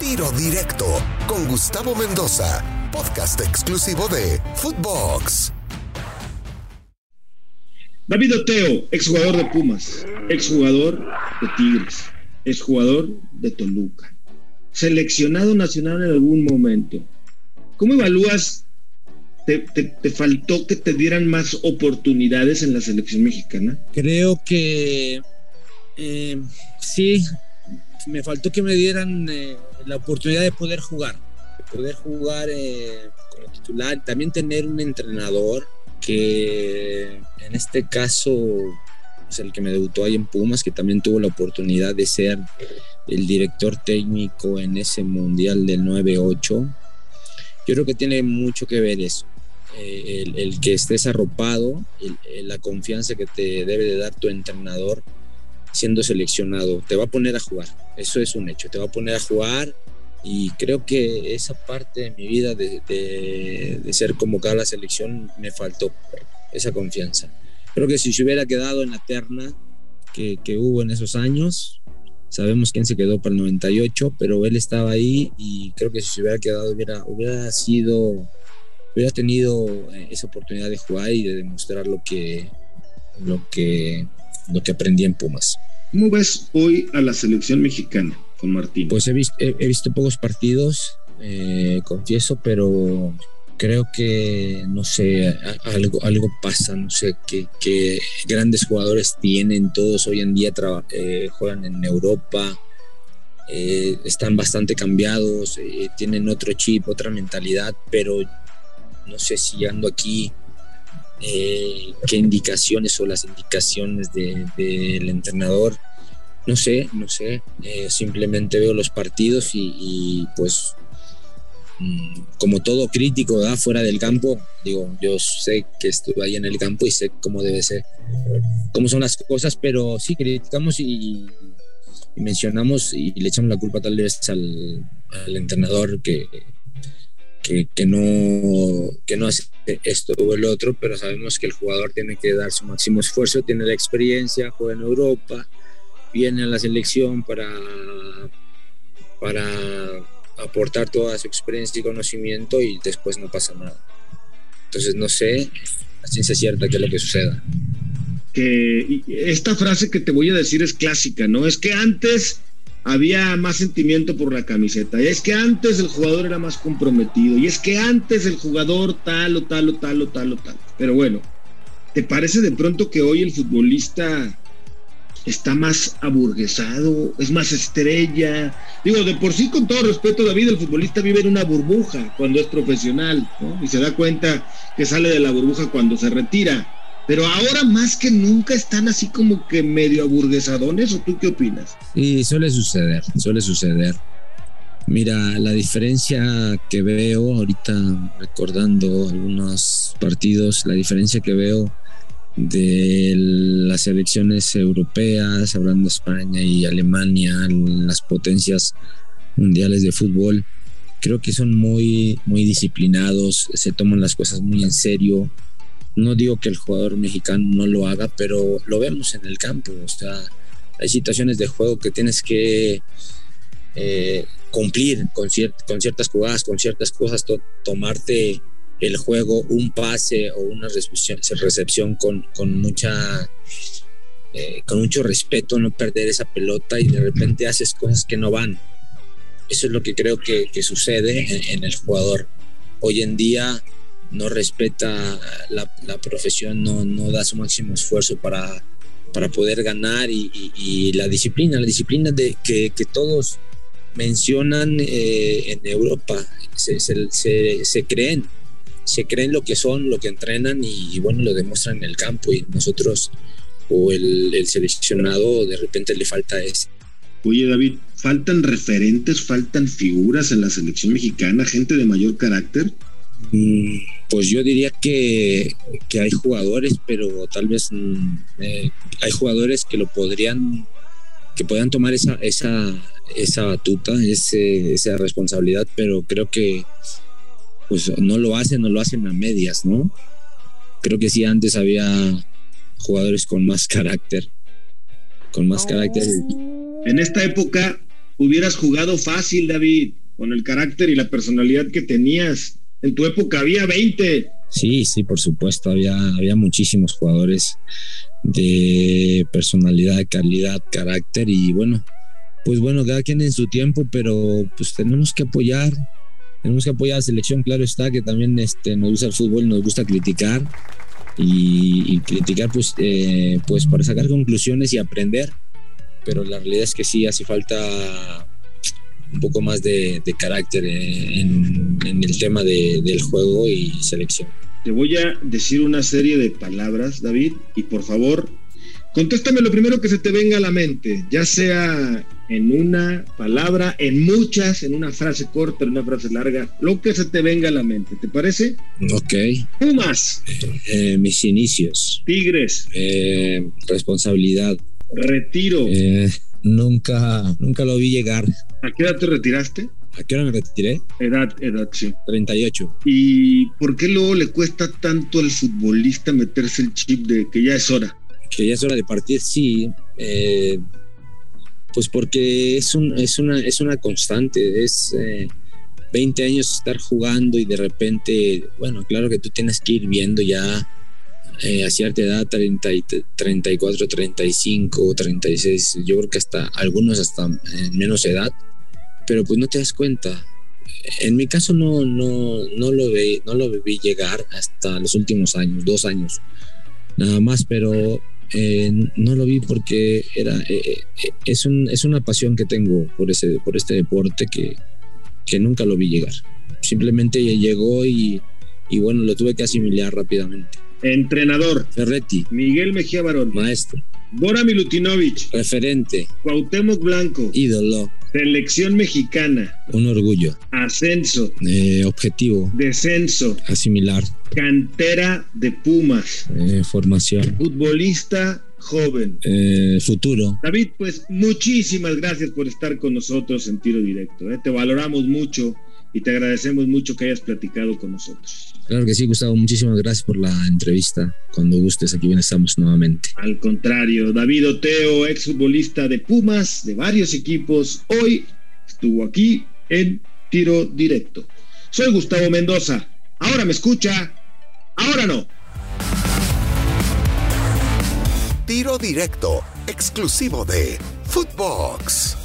Tiro Directo con Gustavo Mendoza, podcast exclusivo de Footbox. David Oteo, exjugador de Pumas, exjugador de Tigres, exjugador de Toluca, seleccionado nacional en algún momento. ¿Cómo evalúas? Te, faltó que te dieran más oportunidades en la selección mexicana? Creo que eh, sí, me faltó que me dieran eh, la oportunidad de poder jugar, de poder jugar eh, como titular, también tener un entrenador que en este caso es el que me debutó ahí en Pumas, que también tuvo la oportunidad de ser el director técnico en ese Mundial del 9-8. Yo creo que tiene mucho que ver eso. Eh, el, que estés arropado, la confianza que te debe de dar tu entrenador siendo seleccionado, te va a poner a jugar, eso es un hecho, te va a poner a jugar y creo que esa parte de mi vida de, de, ser convocado a la selección me faltó esa confianza. Creo que si se hubiera quedado en la terna que, que hubo en esos años, sabemos quién se quedó para el 98, pero él estaba ahí y creo que si se hubiera quedado hubiera, hubiera sido, hubiera tenido eh, esa oportunidad de jugar y de demostrar lo que, lo que, lo que aprendí en Pumas. ¿Cómo ves hoy a la selección mexicana? Martín? Pues he visto, he, visto pocos partidos, eh, confieso, pero creo que, no sé, algo, algo pasa, no sé, que, grandes jugadores tienen, todos hoy en día eh, juegan en Europa, eh, están bastante cambiados, tienen otro chip, otra mentalidad, pero no sé si ando aquí, qué indicaciones o las indicaciones del entrenador. No sé, no sé, eh, simplemente veo los partidos y, pues mm, como todo crítico da fuera del campo, digo, yo sé que estuve ahí en el campo y sé cómo debe ser, cómo son las cosas, pero sí criticamos y, mencionamos y le echamos la culpa tal vez al, entrenador que, que, no, que no hace esto o el otro, pero sabemos que el jugador tiene que dar su máximo esfuerzo, tiene la experiencia, juega en Europa, viene a la selección para, para aportar toda su experiencia y conocimiento y después no pasa nada. Entonces no sé a ciencia cierta qué es lo que suceda. Que esta frase que te voy a decir es clásica, ¿no? Es que antes había más sentimiento por la camiseta, y es que antes el jugador era más comprometido, y es que antes el jugador tal o tal o tal o tal o tal. Pero bueno, ¿te parece de pronto que hoy el futbolista está más aburguesado, es más estrella. Digo, de por sí, con todo respeto, David, el futbolista vive en una burbuja cuando es profesional, ¿no? Y se da cuenta que sale de la burbuja cuando se retira. Pero ahora más que nunca están así como que medio aburguesadones, ¿o tú qué opinas? Sí, suele suceder, suele suceder. Mira, la diferencia que veo ahorita, recordando algunos partidos, la diferencia que veo de las elecciones europeas, hablando de España y Alemania, las potencias mundiales de fútbol, creo que son muy, muy disciplinados, se toman las cosas muy en serio. No digo que el jugador mexicano no lo haga, pero lo vemos en el campo. O sea, hay situaciones de juego que tienes que eh, cumplir con, ciertas jugadas, con ciertas cosas, tomarte el juego, un pase o una recepción, con mucha eh, con mucho respeto, no perder esa pelota y de repente haces cosas que no van. Eso es lo que creo que, sucede en, el jugador. Hoy en día no respeta la, profesión, no, no, da su máximo esfuerzo para, para poder ganar y, la disciplina, la disciplina de que, todos mencionan eh, en Europa, se, se, se creen se creen lo que son, lo que entrenan y, bueno, lo demuestran en el campo y nosotros o el, seleccionado de repente le falta eso. Oye David, ¿faltan referentes, faltan figuras en la selección mexicana, gente de mayor carácter? Mm, pues yo diría que, hay jugadores, pero tal vez mm, eh, hay jugadores que lo podrían, que podrían tomar esa, esa, esa batuta, ese, esa responsabilidad, pero creo que pues no lo hacen, no lo hacen a medias, ¿no? Creo que sí, antes había jugadores con más carácter, con más carácter. En esta época hubieras jugado fácil, David, con el carácter y la personalidad que tenías. En tu época había 20. Sí, sí, por supuesto, había, había muchísimos jugadores de personalidad, calidad, carácter y bueno, pues bueno, cada quien en su tiempo, pero pues tenemos que apoyar, tenemos que apoyar a la selección, claro está, que también este, nos gusta el fútbol, nos gusta criticar y, criticar pues, eh, pues para sacar conclusiones y aprender, pero la realidad es que sí hace falta un poco más de, carácter en, el tema del juego y selección. Te voy a decir una serie de palabras, David, y por favor, contéstame lo primero que se te venga a la mente, ya sea en una palabra, en muchas, en una frase corta, en una frase larga, lo que se te venga a la mente. ¿Te parece? Ok. Pumas. Eh, mis inicios. Tigres. Eh, responsabilidad. Retiro. Eh, nunca, nunca lo vi llegar. ¿A qué edad te retiraste? ¿A qué hora me retiré? Edad, edad, sí. 38. ¿Y por qué luego le cuesta tanto al futbolista meterse el chip de que ya es hora? Que ya es hora de partir, sí. Eh, pues porque es, un, es, una, es una constante, es 20 eh, años estar jugando y de repente, bueno, claro que tú tienes que ir viendo ya eh, a cierta edad, 30, 34, 35, 36, yo creo que hasta algunos hasta en menos edad, pero pues no te das cuenta. En mi caso no, no, no, lo, ve, no lo vi llegar hasta los últimos años, dos años, nada más, pero eh, no lo vi porque era, eh, es, un, es una pasión que tengo por, ese, por este deporte que, que nunca lo vi llegar. Simplemente llegó y, y bueno, lo tuve que asimilar rápidamente. Entrenador. Ferretti. Miguel Mejía Barón. Maestro. Bora Milutinovich. Referente. Cuauhtémoc Blanco. Ídolo. Selección mexicana. Un orgullo. Ascenso. Eh, objetivo. Descenso. Asimilar. Cantera de Pumas. Eh, formación. Futbolista joven. Eh, futuro. David, pues muchísimas gracias por estar con nosotros en tiro directo. Te valoramos mucho y te agradecemos mucho que hayas platicado con nosotros. Claro que sí, Gustavo, muchísimas gracias por la entrevista. Cuando gustes, aquí bien estamos nuevamente. Al contrario, David Oteo, exfutbolista de Pumas, de varios equipos, hoy estuvo aquí en tiro directo. Soy Gustavo Mendoza. Ahora me escucha, ahora no. Tiro directo, exclusivo de Footbox.